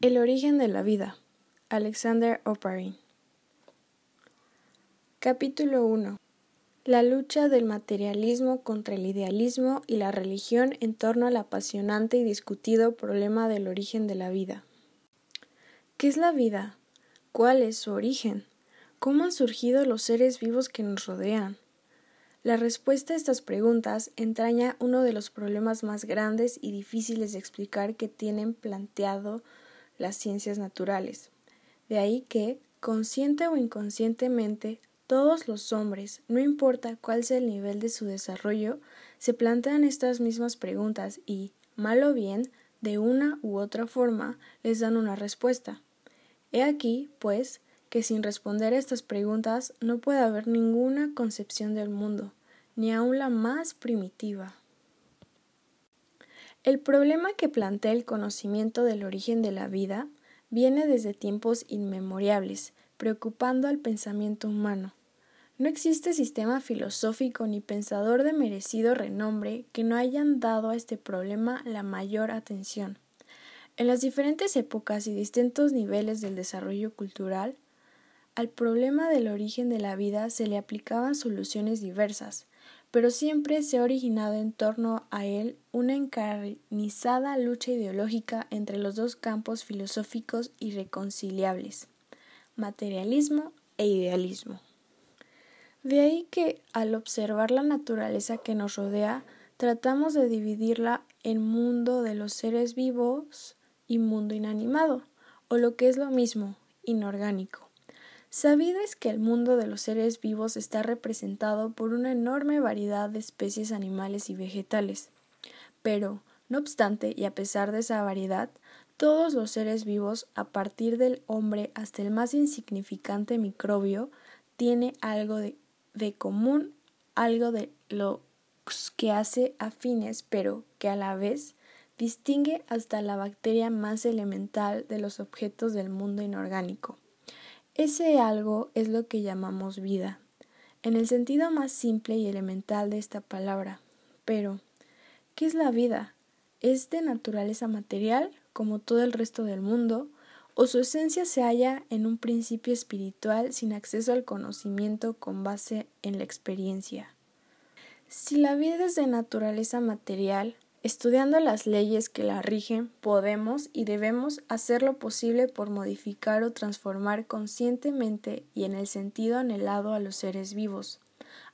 El origen de la vida. Alexander Oparin. Capítulo 1. La lucha del materialismo contra el idealismo y la religión en torno al apasionante y discutido problema del origen de la vida. ¿Qué es la vida? ¿Cuál es su origen? ¿Cómo han surgido los seres vivos que nos rodean? La respuesta a estas preguntas entraña uno de los problemas más grandes y difíciles de explicar que tienen planteado las ciencias naturales. De ahí que, consciente o inconscientemente, todos los hombres, no importa cuál sea el nivel de su desarrollo, se plantean estas mismas preguntas y, mal o bien, de una u otra forma, les dan una respuesta. He aquí, pues, que sin responder a estas preguntas no puede haber ninguna concepción del mundo, ni aun la más primitiva. El problema que plantea el conocimiento del origen de la vida viene desde tiempos inmemoriales, preocupando al pensamiento humano. No existe sistema filosófico ni pensador de merecido renombre que no hayan dado a este problema la mayor atención. En las diferentes épocas y distintos niveles del desarrollo cultural, al problema del origen de la vida se le aplicaban soluciones diversas, pero siempre se ha originado en torno a él una encarnizada lucha ideológica entre los dos campos filosóficos irreconciliables, materialismo e idealismo. De ahí que, al observar la naturaleza que nos rodea, tratamos de dividirla en mundo de los seres vivos y mundo inanimado, o lo que es lo mismo, inorgánico. Sabido es que el mundo de los seres vivos está representado por una enorme variedad de especies animales y vegetales. Pero, no obstante, y a pesar de esa variedad, todos los seres vivos, a partir del hombre hasta el más insignificante microbio, tiene algo de, de común, algo de lo que hace afines, pero que a la vez distingue hasta la bacteria más elemental de los objetos del mundo inorgánico. Ese algo es lo que llamamos vida, en el sentido más simple y elemental de esta palabra. Pero, ¿qué es la vida? ¿Es de naturaleza material, como todo el resto del mundo, o su esencia se halla en un principio espiritual sin acceso al conocimiento con base en la experiencia? Si la vida es de naturaleza material, Estudiando las leyes que la rigen, podemos y debemos hacer lo posible por modificar o transformar conscientemente y en el sentido anhelado a los seres vivos.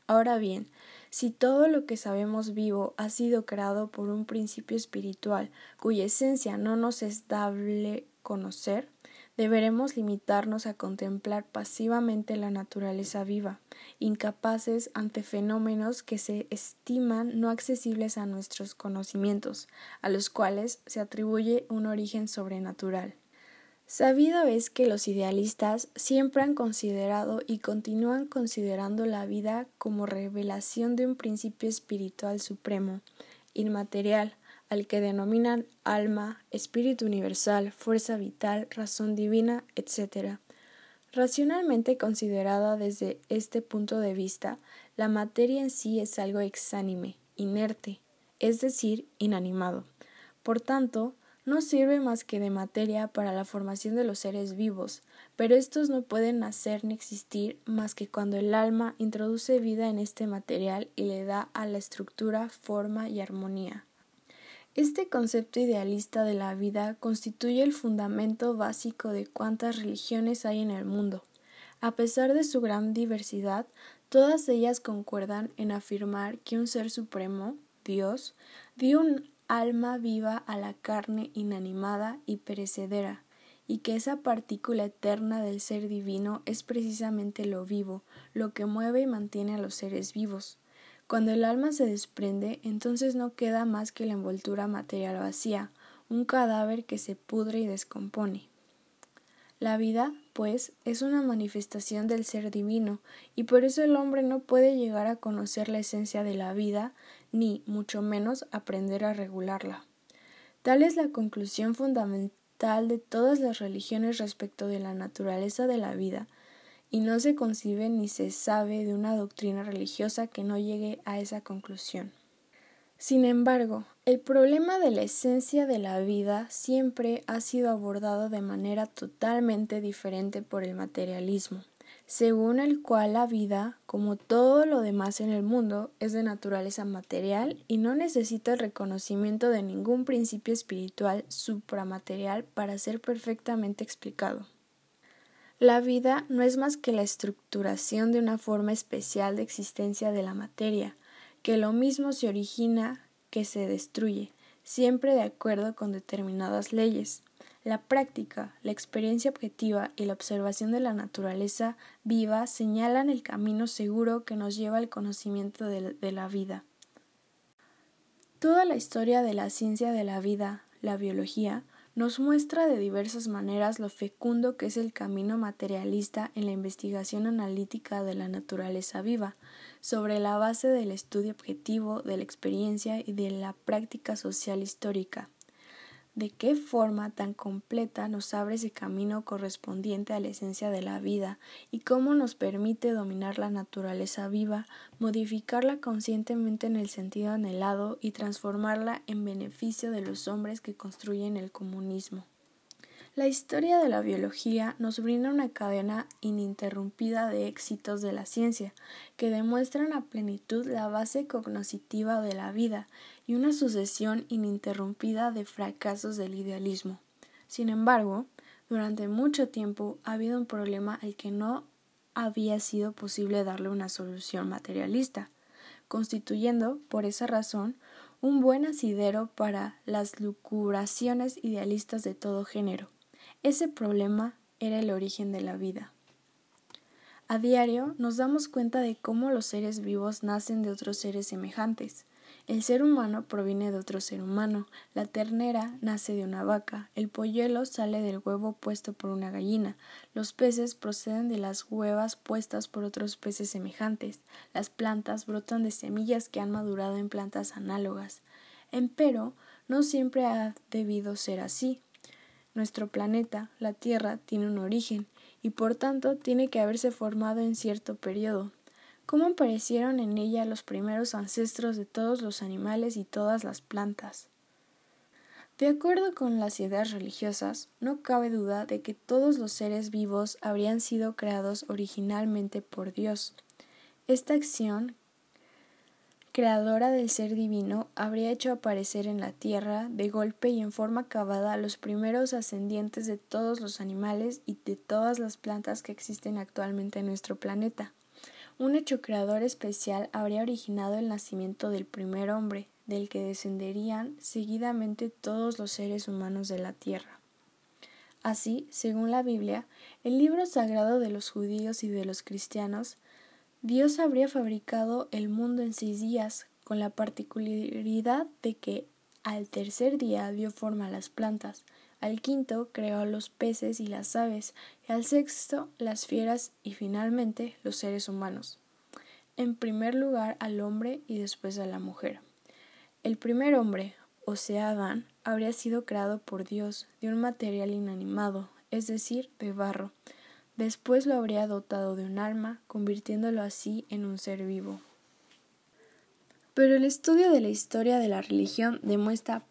Ahora bien, si todo lo que sabemos vivo ha sido creado por un principio espiritual cuya esencia no nos es dable conocer, deberemos limitarnos a contemplar pasivamente la naturaleza viva, incapaces ante fenómenos que se estiman no accesibles a nuestros conocimientos, a los cuales se atribuye un origen sobrenatural. Sabido es que los idealistas siempre han considerado y continúan considerando la vida como revelación de un principio espiritual supremo, inmaterial, al que denominan alma, espíritu universal, fuerza vital, razón divina, etc. Racionalmente considerada desde este punto de vista, la materia en sí es algo exánime, inerte, es decir, inanimado. Por tanto, no sirve más que de materia para la formación de los seres vivos, pero estos no pueden nacer ni existir más que cuando el alma introduce vida en este material y le da a la estructura forma y armonía. Este concepto idealista de la vida constituye el fundamento básico de cuantas religiones hay en el mundo. A pesar de su gran diversidad, todas ellas concuerdan en afirmar que un ser supremo, Dios, dio un alma viva a la carne inanimada y perecedera, y que esa partícula eterna del ser divino es precisamente lo vivo, lo que mueve y mantiene a los seres vivos. Cuando el alma se desprende, entonces no queda más que la envoltura material vacía, un cadáver que se pudre y descompone. La vida, pues, es una manifestación del ser divino, y por eso el hombre no puede llegar a conocer la esencia de la vida, ni, mucho menos, aprender a regularla. Tal es la conclusión fundamental de todas las religiones respecto de la naturaleza de la vida, y no se concibe ni se sabe de una doctrina religiosa que no llegue a esa conclusión. Sin embargo, El problema de la esencia de la vida siempre ha sido abordado de manera totalmente diferente por el materialismo, según el cual la vida, como todo lo demás en el mundo, es de naturaleza material y no necesita el reconocimiento de ningún principio espiritual supramaterial para ser perfectamente explicado. La vida no es más que la estructuración de una forma especial de existencia de la materia, que lo mismo se origina que se destruye, siempre de acuerdo con determinadas leyes. La práctica, la experiencia objetiva y la observación de la naturaleza viva señalan el camino seguro que nos lleva al conocimiento de, la vida. Toda la historia de la ciencia de la vida, la biología, nos muestra de diversas maneras lo fecundo que es el camino materialista en la investigación analítica de la naturaleza viva, sobre la base del estudio objetivo de la experiencia y de la práctica social histórica de qué forma tan completa nos abre ese camino correspondiente a la esencia de la vida y cómo nos permite dominar la naturaleza viva, modificarla conscientemente en el sentido anhelado y transformarla en beneficio de los hombres que construyen el comunismo. La historia de la biología nos brinda una cadena ininterrumpida de éxitos de la ciencia, que demuestran a plenitud la base cognoscitiva de la vida y una sucesión ininterrumpida de fracasos del idealismo. Sin embargo, durante mucho tiempo ha habido un problema al que no había sido posible darle una solución materialista, constituyendo, por esa razón, un buen asidero para las lucubraciones idealistas de todo género. Ese problema era el origen de la vida. A diario nos damos cuenta de cómo los seres vivos nacen de otros seres semejantes. El ser humano proviene de otro ser humano, la ternera nace de una vaca, el polluelo sale del huevo puesto por una gallina, los peces proceden de las huevas puestas por otros peces semejantes, las plantas brotan de semillas que han madurado en plantas análogas. Empero, no siempre ha debido ser así. Nuestro planeta, la Tierra, tiene un origen y por tanto tiene que haberse formado en cierto periodo. ¿Cómo aparecieron en ella los primeros ancestros de todos los animales y todas las plantas? De acuerdo con las ideas religiosas, no cabe duda de que todos los seres vivos habrían sido creados originalmente por Dios. Esta acción creadora del ser divino, habría hecho aparecer en la tierra, de golpe y en forma acabada, los primeros ascendientes de todos los animales y de todas las plantas que existen actualmente en nuestro planeta. Un hecho creador especial habría originado el nacimiento del primer hombre, del que descenderían seguidamente todos los seres humanos de la tierra. Así, según la Biblia, el libro sagrado de los judíos y de los cristianos, Dios habría fabricado el mundo en seis días, con la particularidad de que al tercer día dio forma a las plantas, al quinto creó a los peces y las aves, y al sexto las fieras y finalmente los seres humanos. En primer lugar al hombre y después a la mujer. El primer hombre, o sea Adán, habría sido creado por Dios de un material inanimado, es decir, de barro, Después lo habría dotado de un alma, convirtiéndolo así en un ser vivo. Pero el estudio de la historia de la religión demuestra,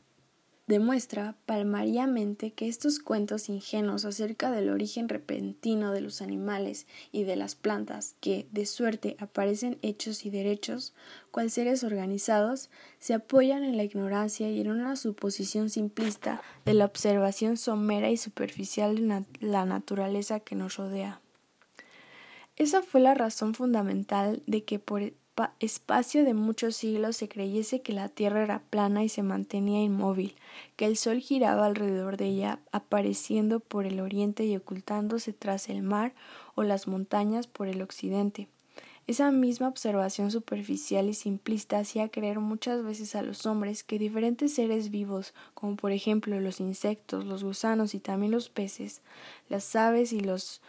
demuestra palmariamente que estos cuentos ingenuos acerca del origen repentino de los animales y de las plantas, que de suerte aparecen hechos y derechos, cual seres organizados, se apoyan en la ignorancia y en una suposición simplista de la observación somera y superficial de la naturaleza que nos rodea. Esa fue la razón fundamental de que por espacio de muchos siglos se creyese que la Tierra era plana y se mantenía inmóvil, que el Sol giraba alrededor de ella, apareciendo por el oriente y ocultándose tras el mar o las montañas por el occidente. Esa misma observación superficial y simplista hacía creer muchas veces a los hombres que diferentes seres vivos, como por ejemplo los insectos, los gusanos y también los peces, las aves y los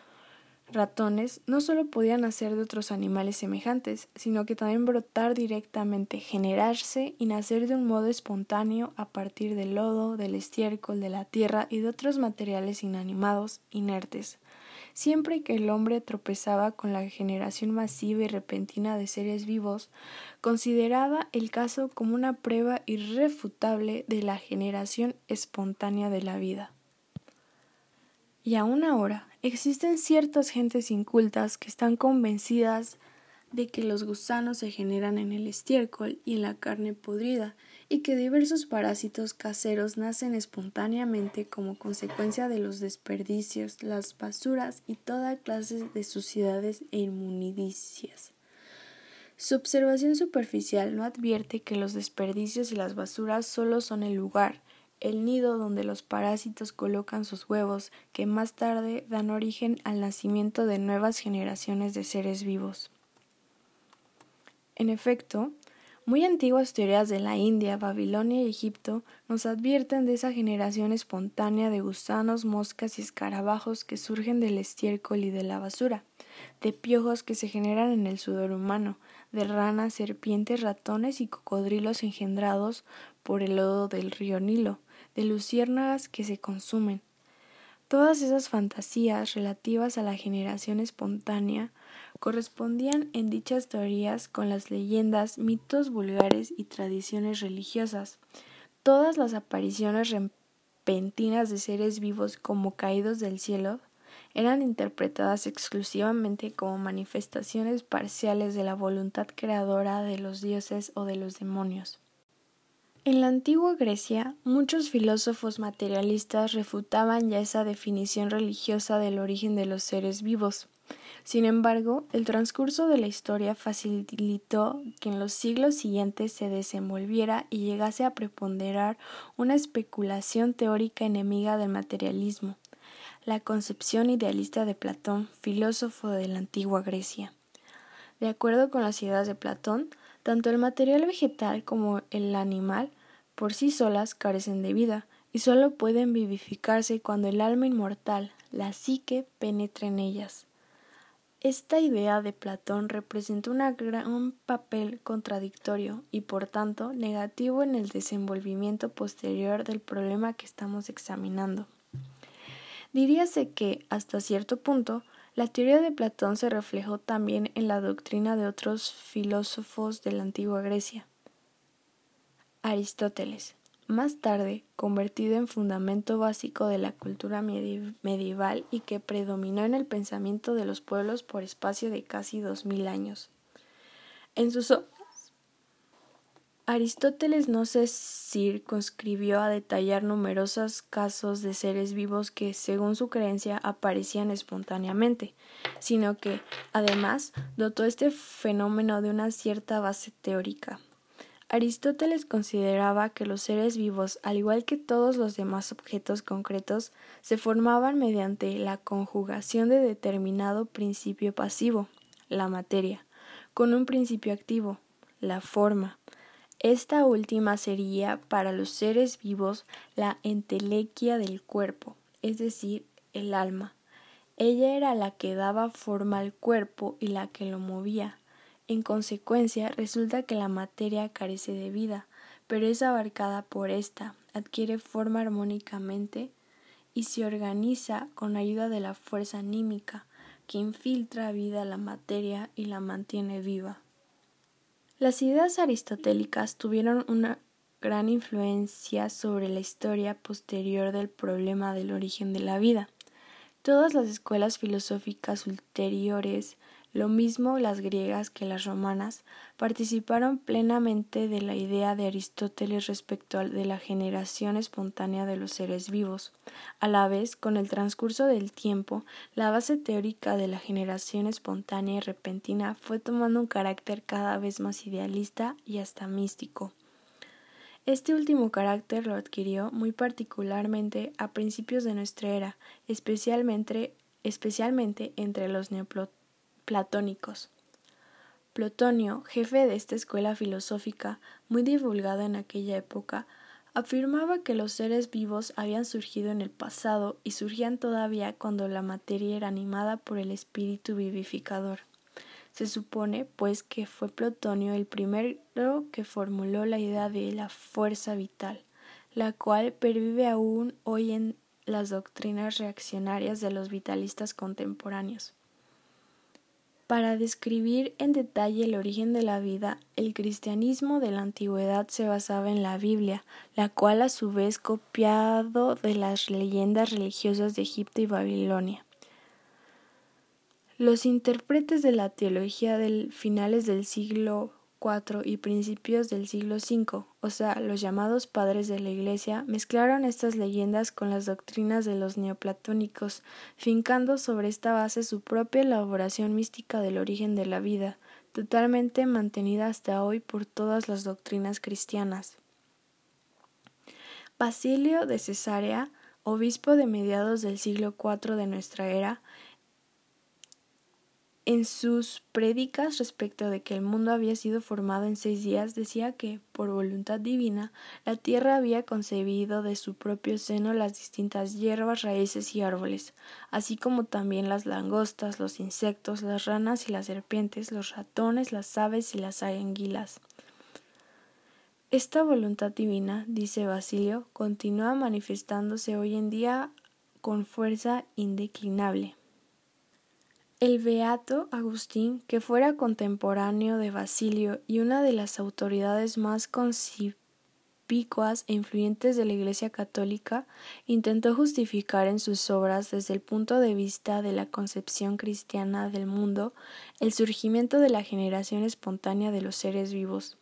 ratones, no solo podían nacer de otros animales semejantes, sino que también brotar directamente, generarse y nacer de un modo espontáneo a partir del lodo, del estiércol, de la tierra y de otros materiales inanimados, inertes Siempre que el hombre tropezaba con la generación masiva y repentina de seres vivos, consideraba el caso como una prueba irrefutable de la generación espontánea de la vida. Y aún ahora existen ciertas gentes incultas que están convencidas de que los gusanos se generan en el estiércol y en la carne podrida, y que diversos parásitos caseros nacen espontáneamente como consecuencia de los desperdicios, las basuras y toda clase de suciedades e inmundicias. Su observación superficial no advierte que los desperdicios y las basuras solo son el lugar, el nido donde los parásitos colocan sus huevos, que más tarde dan origen al nacimiento de nuevas generaciones de seres vivos. En efecto, muy antiguas teorías de la India, Babilonia y Egipto nos advierten de esa generación espontánea de gusanos, moscas y escarabajos que surgen del estiércol y de la basura, de piojos que se generan en el sudor humano, de ranas, serpientes, ratones y cocodrilos engendrados por el lodo del río Nilo, de luciérnagas que se consumen. Todas esas fantasías relativas a la generación espontánea correspondían en dichas teorías con las leyendas, mitos vulgares y tradiciones religiosas. Todas las apariciones repentinas de seres vivos como caídos del cielo eran interpretadas exclusivamente como manifestaciones parciales de la voluntad creadora de los dioses o de los demonios. En la antigua Grecia, muchos filósofos materialistas refutaban ya esa definición religiosa del origen de los seres vivos. Sin embargo, el transcurso de la historia facilitó que en los siglos siguientes se desenvolviera y llegase a preponderar una especulación teórica enemiga del materialismo, la concepción idealista de Platón, filósofo de la antigua Grecia. De acuerdo con las ideas de Platón, tanto el material vegetal como el animal por sí solas carecen de vida y solo pueden vivificarse cuando el alma inmortal, la psique, penetra en ellas. Esta idea de Platón representa un gran papel contradictorio y por tanto negativo en el desenvolvimiento posterior del problema que estamos examinando. Diríase que, hasta cierto punto, la teoría de Platón se reflejó también en la doctrina de otros filósofos de la antigua Grecia. Aristóteles, más tarde convertido en fundamento básico de la cultura medieval y que predominó en el pensamiento de los pueblos por espacio de casi dos mil años. En Aristóteles no se circunscribió a detallar numerosos casos de seres vivos que, según su creencia, aparecían espontáneamente, sino que, además, dotó este fenómeno de una cierta base teórica. Aristóteles consideraba que los seres vivos, al igual que todos los demás objetos concretos, se formaban mediante la conjugación de determinado principio pasivo, la materia, con un principio activo, la forma. Esta última sería para los seres vivos la entelequia del cuerpo, es decir, el alma. Ella era la que daba forma al cuerpo y la que lo movía. En consecuencia, resulta que la materia carece de vida, pero es abarcada por ésta, adquiere forma armónicamente y se organiza con ayuda de la fuerza anímica que infiltra vida a la materia y la mantiene viva. Las ideas aristotélicas tuvieron una gran influencia sobre la historia posterior del problema del origen de la vida. Todas las escuelas filosóficas ulteriores lo mismo las griegas que las romanas participaron plenamente de la idea de Aristóteles respecto de la generación espontánea de los seres vivos. A la vez, con el transcurso del tiempo, la base teórica de la generación espontánea y repentina fue tomando un carácter cada vez más idealista y hasta místico. Este último carácter lo adquirió muy particularmente a principios de nuestra era, especialmente, especialmente entre los neoplatónicos platónicos. Plotonio, jefe de esta escuela filosófica, muy divulgada en aquella época, afirmaba que los seres vivos habían surgido en el pasado y surgían todavía cuando la materia era animada por el espíritu vivificador. Se supone, pues, que fue Plotonio el primero que formuló la idea de la fuerza vital, la cual pervive aún hoy en las doctrinas reaccionarias de los vitalistas contemporáneos. Para describir en detalle el origen de la vida, el cristianismo de la antigüedad se basaba en la Biblia, la cual a su vez copiado de las leyendas religiosas de Egipto y Babilonia. Los intérpretes de la teología del finales del siglo y principios del siglo V, o sea, los llamados padres de la Iglesia, mezclaron estas leyendas con las doctrinas de los neoplatónicos, fincando sobre esta base su propia elaboración mística del origen de la vida, totalmente mantenida hasta hoy por todas las doctrinas cristianas. Basilio de Cesarea, obispo de mediados del siglo IV de nuestra era, en sus prédicas respecto de que el mundo había sido formado en seis días, decía que, por voluntad divina, la tierra había concebido de su propio seno las distintas hierbas, raíces y árboles, así como también las langostas, los insectos, las ranas y las serpientes, los ratones, las aves y las anguilas. Esta voluntad divina, dice Basilio, continúa manifestándose hoy en día con fuerza indeclinable. El beato Agustín, que fuera contemporáneo de Basilio y una de las autoridades más conspicuas e influyentes de la Iglesia católica, intentó justificar en sus obras desde el punto de vista de la concepción cristiana del mundo el surgimiento de la generación espontánea de los seres vivos.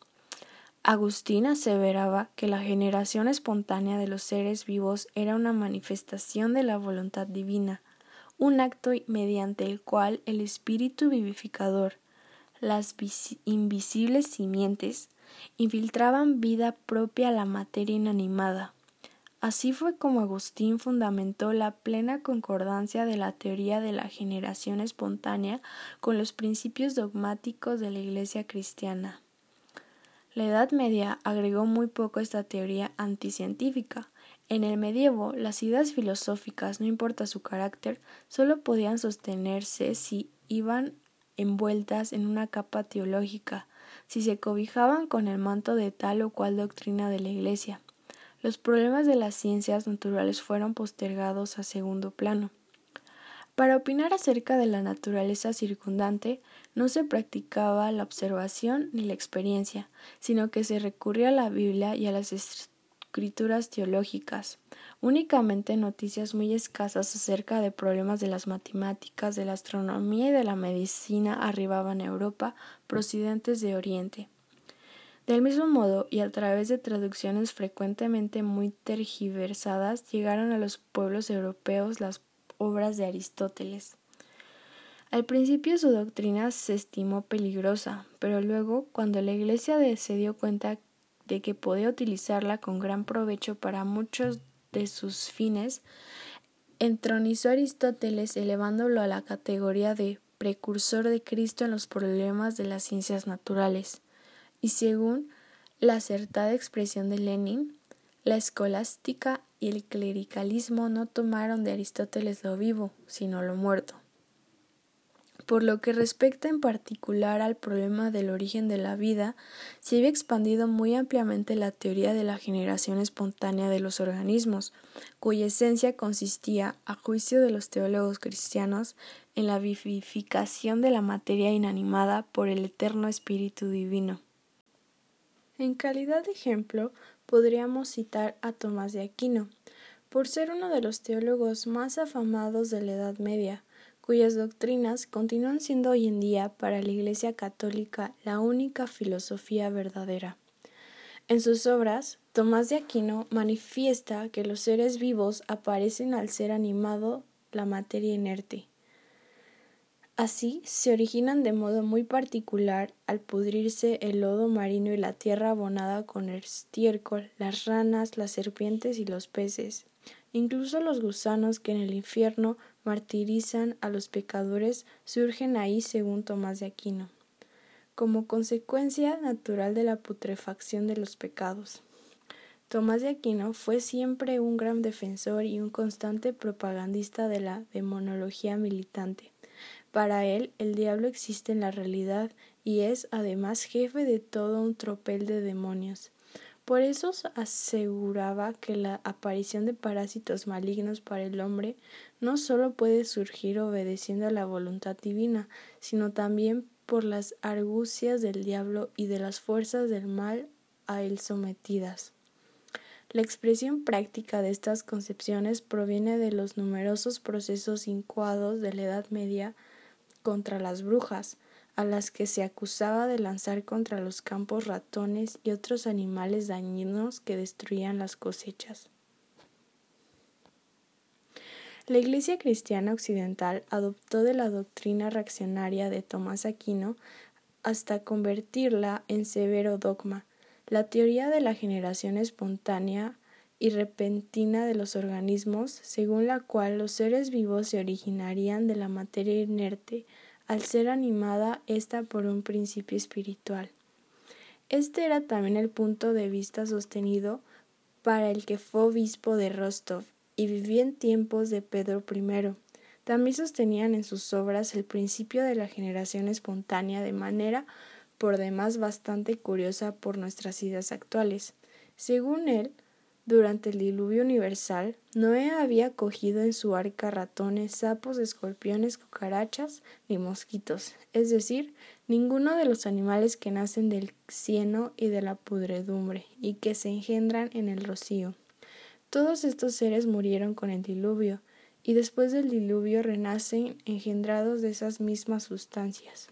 Agustín aseveraba que la generación espontánea de los seres vivos era una manifestación de la voluntad divina, un acto mediante el cual el espíritu vivificador, las invisibles simientes, infiltraban vida propia a la materia inanimada. Así fue como Agustín fundamentó la plena concordancia de la teoría de la generación espontánea con los principios dogmáticos de la Iglesia cristiana. La Edad Media agregó muy poco a esta teoría anticientífica, en el medievo, las ideas filosóficas, no importa su carácter, solo podían sostenerse si iban envueltas en una capa teológica, si se cobijaban con el manto de tal o cual doctrina de la Iglesia. Los problemas de las ciencias naturales fueron postergados a segundo plano. Para opinar acerca de la naturaleza circundante, no se practicaba la observación ni la experiencia, sino que se recurría a la Biblia y a las escrituras teológicas, únicamente noticias muy escasas acerca de problemas de las matemáticas, de la astronomía y de la medicina arribaban a Europa procedentes de Oriente. Del mismo modo, y a través de traducciones frecuentemente muy tergiversadas, llegaron a los pueblos europeos las obras de Aristóteles. Al principio su doctrina se estimó peligrosa, pero luego, cuando la Iglesia se dio cuenta de que podía utilizarla con gran provecho para muchos de sus fines, entronizó a Aristóteles elevándolo a la categoría de precursor de Cristo en los problemas de las ciencias naturales. Y según la acertada expresión de Lenin, la escolástica y el clericalismo no tomaron de Aristóteles lo vivo, sino lo muerto. Por lo que respecta en particular al problema del origen de la vida, se había expandido muy ampliamente la teoría de la generación espontánea de los organismos, cuya esencia consistía, a juicio de los teólogos cristianos, en la vivificación de la materia inanimada por el eterno Espíritu Divino. En calidad de ejemplo, podríamos citar a Tomás de Aquino, por ser uno de los teólogos más afamados de la Edad Media, cuyas doctrinas continúan siendo hoy en día para la Iglesia católica la única filosofía verdadera. En sus obras, Tomás de Aquino manifiesta que los seres vivos aparecen al ser animado la materia inerte. Así se originan de modo muy particular al pudrirse el lodo marino y la tierra abonada con el estiércol, las ranas, las serpientes y los peces. Incluso los gusanos que en el infierno martirizan a los pecadores surgen ahí según Tomás de Aquino, como consecuencia natural de la putrefacción de los pecados. Tomás de Aquino fue siempre un gran defensor y un constante propagandista de la demonología militante. Para él, el diablo existe en la realidad y es además jefe de todo un tropel de demonios. Por eso aseguraba que la aparición de parásitos malignos para el hombre no sólo puede surgir obedeciendo a la voluntad divina, sino también por las argucias del diablo y de las fuerzas del mal a él sometidas. La expresión práctica de estas concepciones proviene de los numerosos procesos incuados de la Edad Media contra las brujas, a las que se acusaba de lanzar contra los campos ratones y otros animales dañinos que destruían las cosechas. La Iglesia cristiana occidental adoptó de la doctrina reaccionaria de Tomás Aquino hasta convertirla en severo dogma. La teoría de la generación espontánea y repentina de los organismos, según la cual los seres vivos se originarían de la materia inerte al ser animada ésta por un principio espiritual. Este era también el punto de vista sostenido para el que fue obispo de Rostov y vivía en tiempos de Pedro I. También sostenían en sus obras el principio de la generación espontánea de manera por demás bastante curiosa por nuestras ideas actuales. Según él, durante el diluvio universal, Noé había cogido en su arca ratones, sapos, escorpiones, cucarachas ni mosquitos, es decir, ninguno de los animales que nacen del cieno y de la pudredumbre y que se engendran en el rocío. Todos estos seres murieron con el diluvio, y después del diluvio renacen engendrados de esas mismas sustancias.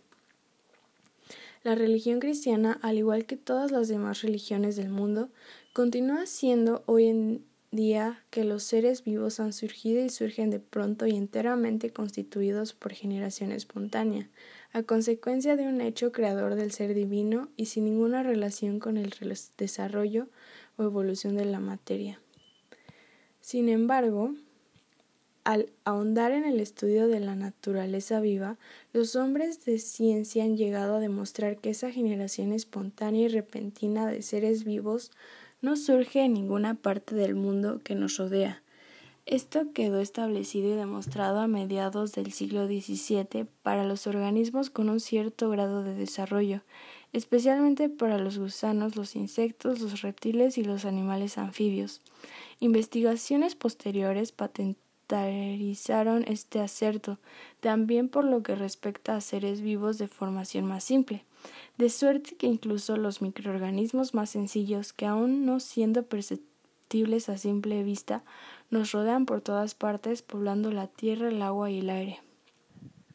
La religión cristiana, al igual que todas las demás religiones del mundo, continúa siendo hoy en día que los seres vivos han surgido y surgen de pronto y enteramente constituidos por generación espontánea, a consecuencia de un hecho creador del ser divino y sin ninguna relación con el desarrollo o evolución de la materia. Sin embargo, al ahondar en el estudio de la naturaleza viva, los hombres de ciencia han llegado a demostrar que esa generación espontánea y repentina de seres vivos no surge en ninguna parte del mundo que nos rodea. Esto quedó establecido y demostrado a mediados del siglo XVII para los organismos con un cierto grado de desarrollo, especialmente para los gusanos, los insectos, los reptiles y los animales anfibios. Investigaciones posteriores patentaron este acerto, también por lo que respecta a seres vivos de formación más simple, de suerte que incluso los microorganismos más sencillos, que aun no siendo perceptibles a simple vista, nos rodean por todas partes, poblando la tierra, el agua y el aire.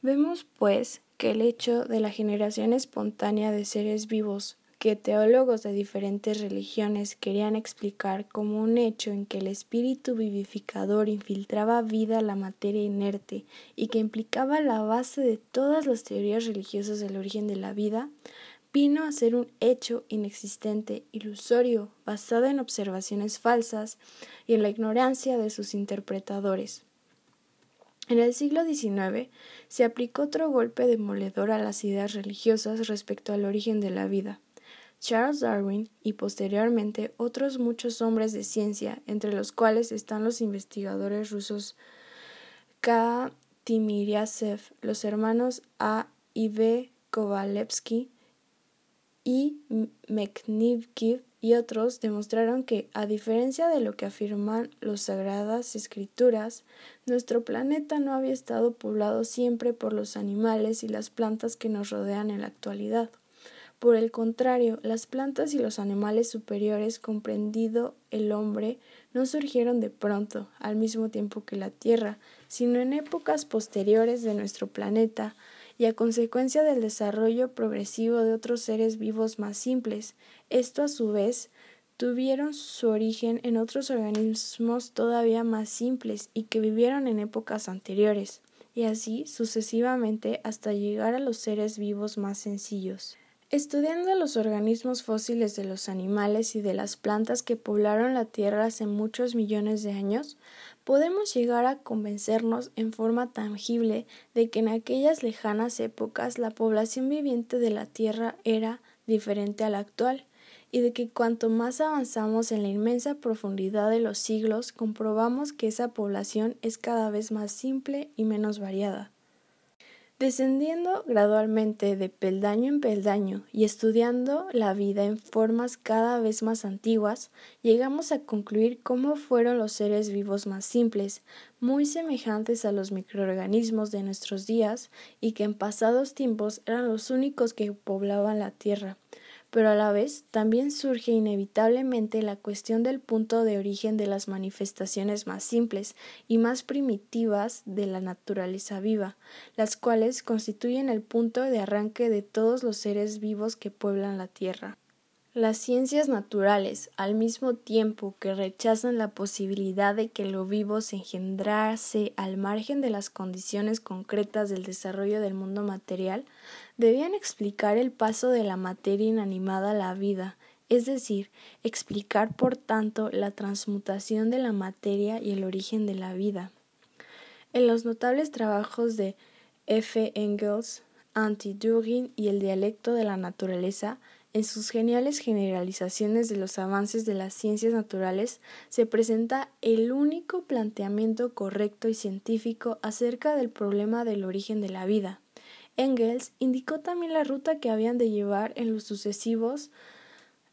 Vemos, pues, que el hecho de la generación espontánea de seres vivos que teólogos de diferentes religiones querían explicar como un hecho en que el espíritu vivificador infiltraba vida a la materia inerte y que implicaba la base de todas las teorías religiosas del origen de la vida, vino a ser un hecho inexistente, ilusorio, basado en observaciones falsas y en la ignorancia de sus interpretadores. En el siglo XIX se aplicó otro golpe demoledor a las ideas religiosas respecto al origen de la vida. Charles Darwin y posteriormente otros muchos hombres de ciencia, entre los cuales están los investigadores rusos K. Timiryazev, los hermanos A. y B. Kovalevsky y Meknivkiv y otros demostraron que, a diferencia de lo que afirman las sagradas escrituras, nuestro planeta no había estado poblado siempre por los animales y las plantas que nos rodean en la actualidad. Por el contrario, las plantas y los animales superiores, comprendido el hombre, no surgieron de pronto, al mismo tiempo que la Tierra, sino en épocas posteriores de nuestro planeta, y a consecuencia del desarrollo progresivo de otros seres vivos más simples. Esto a su vez tuvieron su origen en otros organismos todavía más simples y que vivieron en épocas anteriores, y así sucesivamente hasta llegar a los seres vivos más sencillos. Estudiando los organismos fósiles de los animales y de las plantas que poblaron la Tierra hace muchos millones de años, podemos llegar a convencernos en forma tangible de que en aquellas lejanas épocas la población viviente de la Tierra era diferente a la actual, y de que cuanto más avanzamos en la inmensa profundidad de los siglos, comprobamos que esa población es cada vez más simple y menos variada. Descendiendo gradualmente de peldaño en peldaño y estudiando la vida en formas cada vez más antiguas, llegamos a concluir cómo fueron los seres vivos más simples, muy semejantes a los microorganismos de nuestros días y que en pasados tiempos eran los únicos que poblaban la Tierra pero a la vez también surge inevitablemente la cuestión del punto de origen de las manifestaciones más simples y más primitivas de la naturaleza viva, las cuales constituyen el punto de arranque de todos los seres vivos que pueblan la Tierra. Las ciencias naturales, al mismo tiempo que rechazan la posibilidad de que lo vivo se engendrase al margen de las condiciones concretas del desarrollo del mundo material, debían explicar el paso de la materia inanimada a la vida, es decir, explicar por tanto la transmutación de la materia y el origen de la vida. En los notables trabajos de F. Engels, Anti-Dugin y el dialecto de la naturaleza, en sus geniales generalizaciones de los avances de las ciencias naturales se presenta el único planteamiento correcto y científico acerca del problema del origen de la vida. Engels indicó también la ruta que habían de llevar en los sucesivos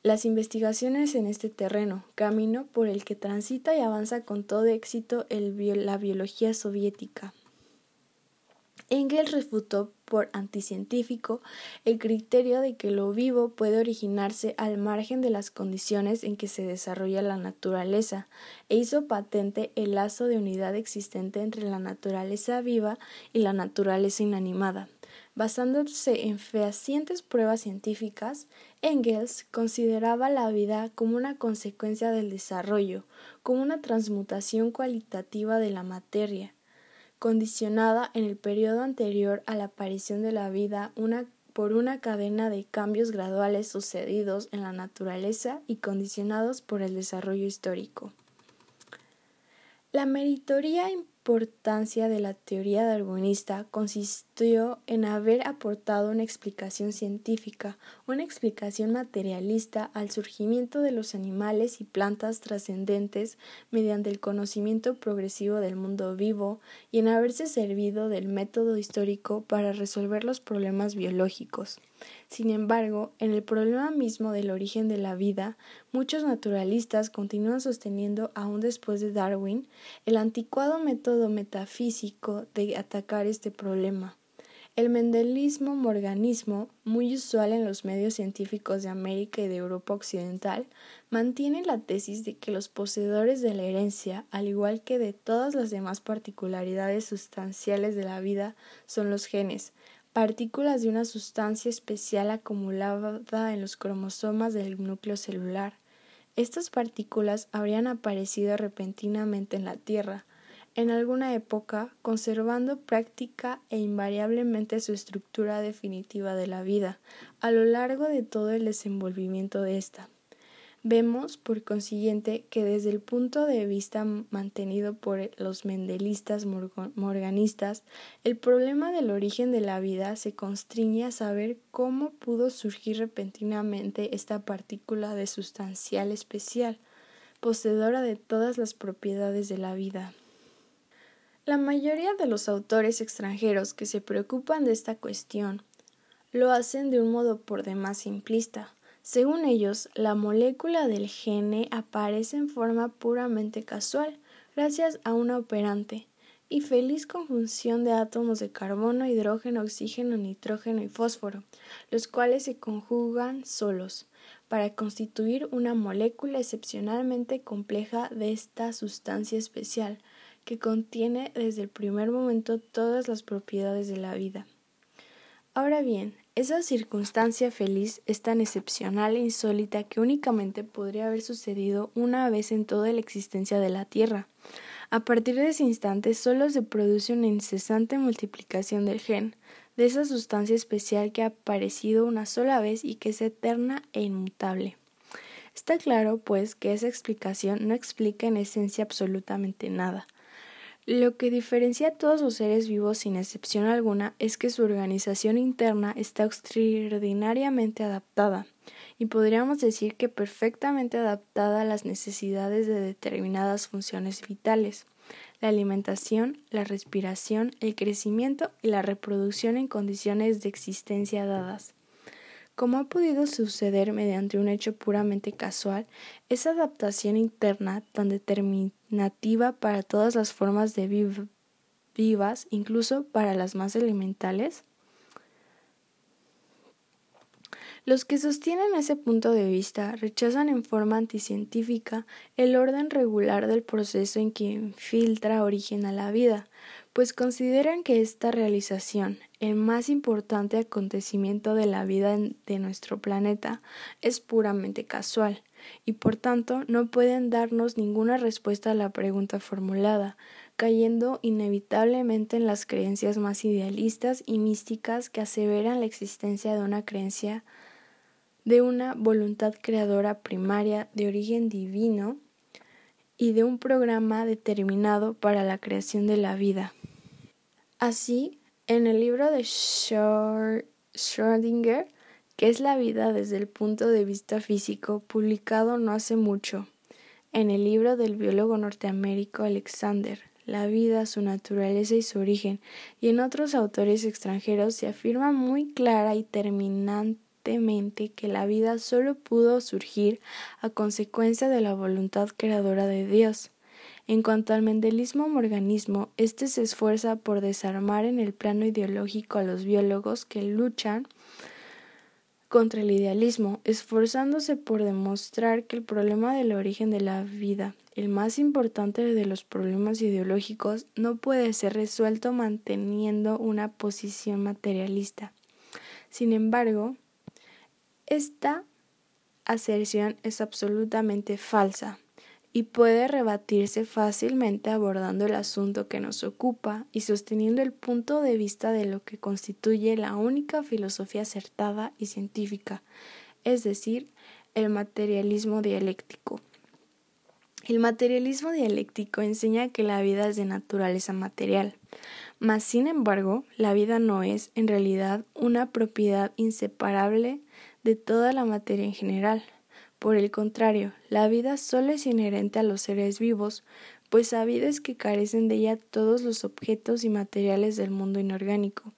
las investigaciones en este terreno, camino por el que transita y avanza con todo éxito la biología soviética. Engels refutó por anticientífico el criterio de que lo vivo puede originarse al margen de las condiciones en que se desarrolla la naturaleza e hizo patente el lazo de unidad existente entre la naturaleza viva y la naturaleza inanimada. Basándose en fehacientes pruebas científicas, Engels consideraba la vida como una consecuencia del desarrollo, como una transmutación cualitativa de la materia, condicionada en el periodo anterior a la aparición de la vida por una cadena de cambios graduales sucedidos en la naturaleza y condicionados por el desarrollo histórico. La meritoria importancia de la teoría darwinista consistió en haber aportado una explicación científica, una explicación materialista al surgimiento de los animales y plantas trascendentes mediante el conocimiento progresivo del mundo vivo y en haberse servido del método histórico para resolver los problemas biológicos. Sin embargo, en el problema mismo del origen de la vida, muchos naturalistas continúan sosteniendo, aún después de Darwin, el anticuado método metafísico de atacar este problema. El mendelismo morganismo, muy usual en los medios científicos de América y de Europa Occidental, mantiene la tesis de que los poseedores de la herencia, al igual que de todas las demás particularidades sustanciales de la vida, son los genes, partículas de una sustancia especial acumulada en los cromosomas del núcleo celular. Estas partículas habrían aparecido repentinamente en la Tierra, en alguna época, conservando práctica e invariablemente su estructura definitiva de la vida, a lo largo de todo el desenvolvimiento de ésta. Vemos, por consiguiente, que desde el punto de vista mantenido por los mendelistas morganistas, el problema del origen de la vida se constriñe a saber cómo pudo surgir repentinamente esta partícula de sustancial especial, poseedora de todas las propiedades de la vida. La mayoría de los autores extranjeros que se preocupan de esta cuestión lo hacen de un modo por demás simplista, según ellos, la molécula del gene aparece en forma puramente casual, gracias a una operante y feliz conjunción de átomos de carbono, hidrógeno, oxígeno, nitrógeno y fósforo, los cuales se conjugan solos para constituir una molécula excepcionalmente compleja de esta sustancia especial, que contiene desde el primer momento todas las propiedades de la vida. Ahora bien, esa circunstancia feliz es tan excepcional e insólita que únicamente podría haber sucedido una vez en toda la existencia de la Tierra. A partir de ese instante solo se produce una incesante multiplicación del gen, de esa sustancia especial que ha aparecido una sola vez y que es eterna e inmutable. Está claro, pues, que esa explicación no explica en esencia absolutamente nada. Lo que diferencia a todos los seres vivos sin excepción alguna es que su organización interna está extraordinariamente adaptada, y podríamos decir que perfectamente adaptada a las necesidades de determinadas funciones vitales. la alimentación, la respiración, el crecimiento y la reproducción en condiciones de existencia dadas. Como ha podido suceder mediante un hecho puramente casual, esa adaptación interna tan determinativa para todas las formas de vivas, incluso para las más elementales, Los que sostienen ese punto de vista rechazan en forma anticientífica el orden regular del proceso en que infiltra origen a la vida, pues consideran que esta realización, el más importante acontecimiento de la vida de nuestro planeta, es puramente casual, y por tanto no pueden darnos ninguna respuesta a la pregunta formulada, cayendo inevitablemente en las creencias más idealistas y místicas que aseveran la existencia de una creencia de una voluntad creadora primaria de origen divino y de un programa determinado para la creación de la vida. Así, en el libro de Schrödinger, que es la vida desde el punto de vista físico, publicado no hace mucho, en el libro del biólogo norteamericano Alexander, La vida, su naturaleza y su origen, y en otros autores extranjeros se afirma muy clara y terminante que la vida solo pudo surgir a consecuencia de la voluntad creadora de Dios. En cuanto al mendelismo morganismo, éste se esfuerza por desarmar en el plano ideológico a los biólogos que luchan contra el idealismo, esforzándose por demostrar que el problema del origen de la vida, el más importante de los problemas ideológicos, no puede ser resuelto manteniendo una posición materialista. Sin embargo, esta aserción es absolutamente falsa y puede rebatirse fácilmente abordando el asunto que nos ocupa y sosteniendo el punto de vista de lo que constituye la única filosofía acertada y científica, es decir, el materialismo dialéctico. El materialismo dialéctico enseña que la vida es de naturaleza material, mas sin embargo, la vida no es, en realidad, una propiedad inseparable de toda la materia en general. Por el contrario, la vida solo es inherente a los seres vivos, pues sabides que carecen de ella todos los objetos y materiales del mundo inorgánico.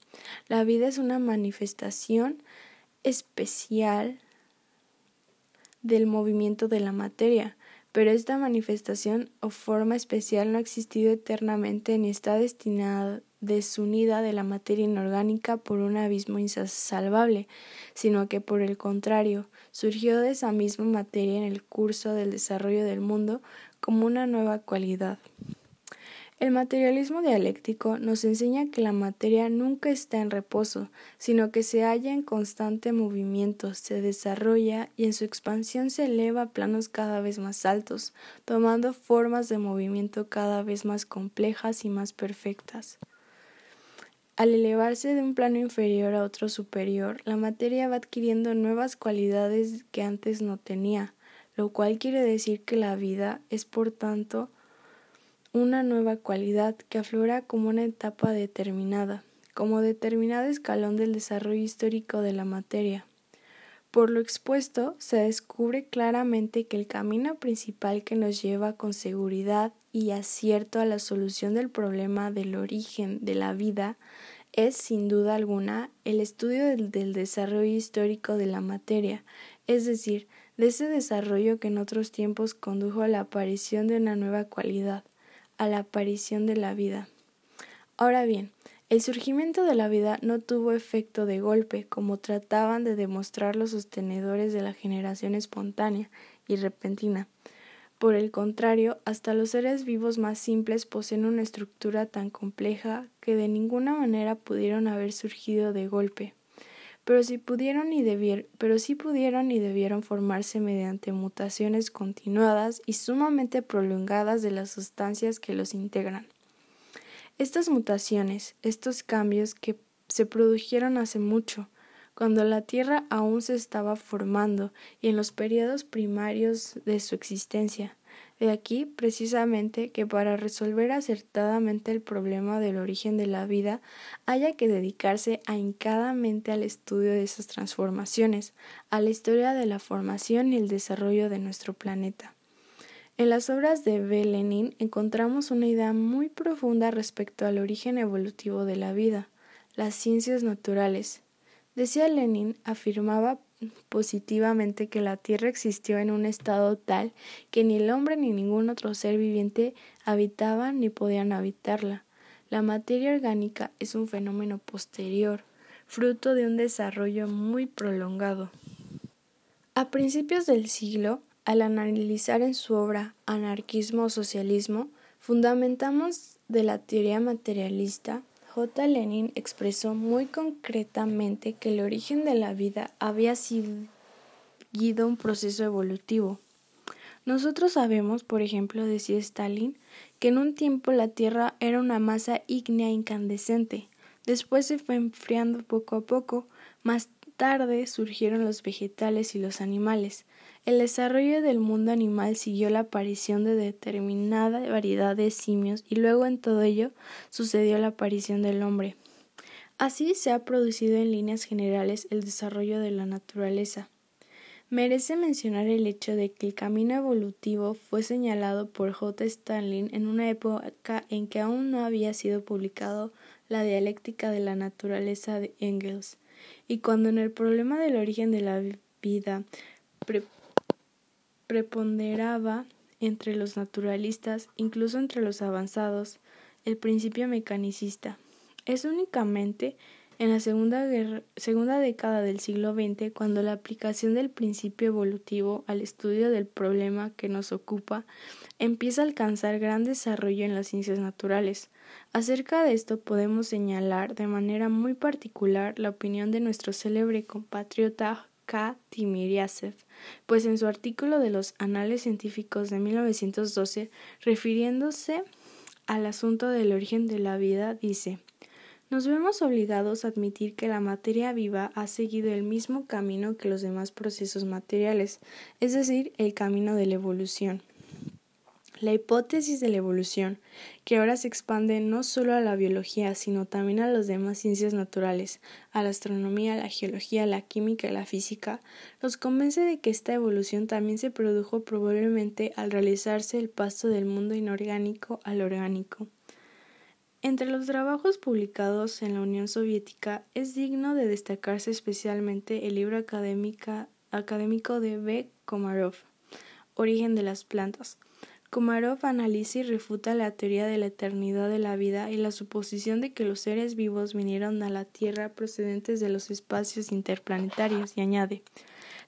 La vida es una manifestación especial del movimiento de la materia, pero esta manifestación o forma especial no ha existido eternamente ni está destinada desunida de la materia inorgánica por un abismo insalvable, sino que por el contrario, surgió de esa misma materia en el curso del desarrollo del mundo como una nueva cualidad. El materialismo dialéctico nos enseña que la materia nunca está en reposo, sino que se halla en constante movimiento, se desarrolla y en su expansión se eleva a planos cada vez más altos, tomando formas de movimiento cada vez más complejas y más perfectas. Al elevarse de un plano inferior a otro superior, la materia va adquiriendo nuevas cualidades que antes no tenía, lo cual quiere decir que la vida es por tanto una nueva cualidad que aflora como una etapa determinada, como determinado escalón del desarrollo histórico de la materia. Por lo expuesto, se descubre claramente que el camino principal que nos lleva con seguridad y acierto a la solución del problema del origen de la vida es, sin duda alguna, el estudio del, desarrollo histórico de la materia, es decir, de ese desarrollo que en otros tiempos condujo a la aparición de una nueva cualidad, a la aparición de la vida. Ahora bien, el surgimiento de la vida no tuvo efecto de golpe, como trataban de demostrar los sostenedores de la generación espontánea y repentina. Por el contrario, hasta los seres vivos más simples poseen una estructura tan compleja que de ninguna manera pudieron haber surgido de golpe. Pero sí pudieron y pero sí pudieron y debieron formarse mediante mutaciones continuadas y sumamente prolongadas de las sustancias que los integran. Estas mutaciones, estos cambios que se produjeron hace mucho, cuando la Tierra aún se estaba formando y en los periodos primarios de su existencia. De aquí, precisamente, que para resolver acertadamente el problema del origen de la vida haya que dedicarse ahincadamente al estudio de esas transformaciones, a la historia de la formación y el desarrollo de nuestro planeta. En las obras de B. Lenin encontramos una idea muy profunda respecto al origen evolutivo de la vida, las ciencias naturales. Decía Lenin, afirmaba positivamente que la Tierra existió en un estado tal que ni el hombre ni ningún otro ser viviente habitaban ni podían habitarla. La materia orgánica es un fenómeno posterior, fruto de un desarrollo muy prolongado. A principios del siglo, al analizar en su obra Anarquismo o Socialismo, fundamentamos de la teoría materialista, J. Lenin expresó muy concretamente que el origen de la vida había seguido un proceso evolutivo. Nosotros sabemos, por ejemplo, decía Stalin, que en un tiempo la Tierra era una masa ígnea incandescente, después se fue enfriando poco a poco, más tarde surgieron los vegetales y los animales, el desarrollo del mundo animal siguió la aparición de determinada variedad de simios y luego en todo ello sucedió la aparición del hombre. Así se ha producido en líneas generales el desarrollo de la naturaleza. Merece mencionar el hecho de que el camino evolutivo fue señalado por J. Stalin en una época en que aún no había sido publicado la dialéctica de la naturaleza de Engels, y cuando en el problema del origen de la vida preponderaba entre los naturalistas, incluso entre los avanzados, el principio mecanicista. Es únicamente en la segunda, segunda década del siglo XX cuando la aplicación del principio evolutivo al estudio del problema que nos ocupa empieza a alcanzar gran desarrollo en las ciencias naturales. Acerca de esto podemos señalar de manera muy particular la opinión de nuestro célebre compatriota K. Timiryasev, pues en su artículo de los Anales Científicos de 1912, refiriéndose al asunto del origen de la vida, dice nos vemos obligados a admitir que la materia viva ha seguido el mismo camino que los demás procesos materiales, es decir, el camino de la evolución. La hipótesis de la evolución, que ahora se expande no solo a la biología, sino también a las demás ciencias naturales, a la astronomía, la geología, la química y la física, nos convence de que esta evolución también se produjo probablemente al realizarse el paso del mundo inorgánico al orgánico. Entre los trabajos publicados en la Unión Soviética es digno de destacarse especialmente el libro académico de B. Komarov, Origen de las plantas, Komarov analiza y refuta la teoría de la eternidad de la vida y la suposición de que los seres vivos vinieron a la Tierra procedentes de los espacios interplanetarios y añade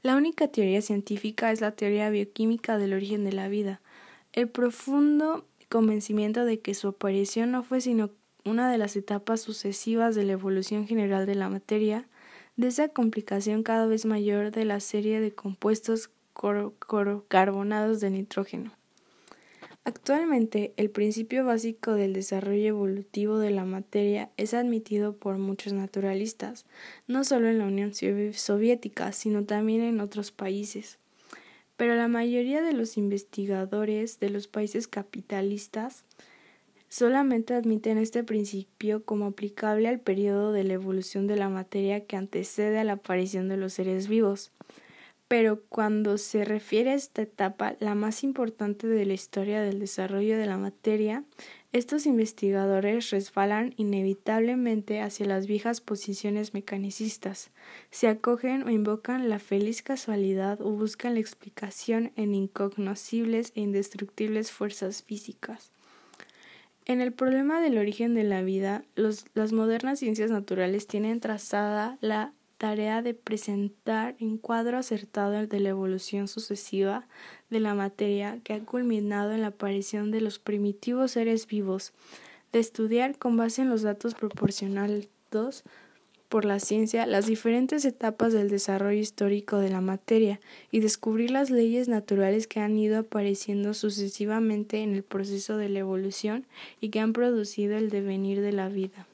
la única teoría científica es la teoría bioquímica del origen de la vida. El profundo convencimiento de que su aparición no fue sino una de las etapas sucesivas de la evolución general de la materia, de esa complicación cada vez mayor de la serie de compuestos carbonados de nitrógeno. Actualmente, el principio básico del desarrollo evolutivo de la materia es admitido por muchos naturalistas, no solo en la Unión Soviética, sino también en otros países. Pero la mayoría de los investigadores de los países capitalistas solamente admiten este principio como aplicable al periodo de la evolución de la materia que antecede a la aparición de los seres vivos. Pero cuando se refiere a esta etapa, la más importante de la historia del desarrollo de la materia, estos investigadores resbalan inevitablemente hacia las viejas posiciones mecanicistas, se acogen o invocan la feliz casualidad o buscan la explicación en incognoscibles e indestructibles fuerzas físicas. En el problema del origen de la vida, las modernas ciencias naturales tienen trazada la tarea de presentar un cuadro acertado de la evolución sucesiva de la materia que ha culminado en la aparición de los primitivos seres vivos, de estudiar con base en los datos proporcionados por la ciencia las diferentes etapas del desarrollo histórico de la materia y descubrir las leyes naturales que han ido apareciendo sucesivamente en el proceso de la evolución y que han producido el devenir de la vida.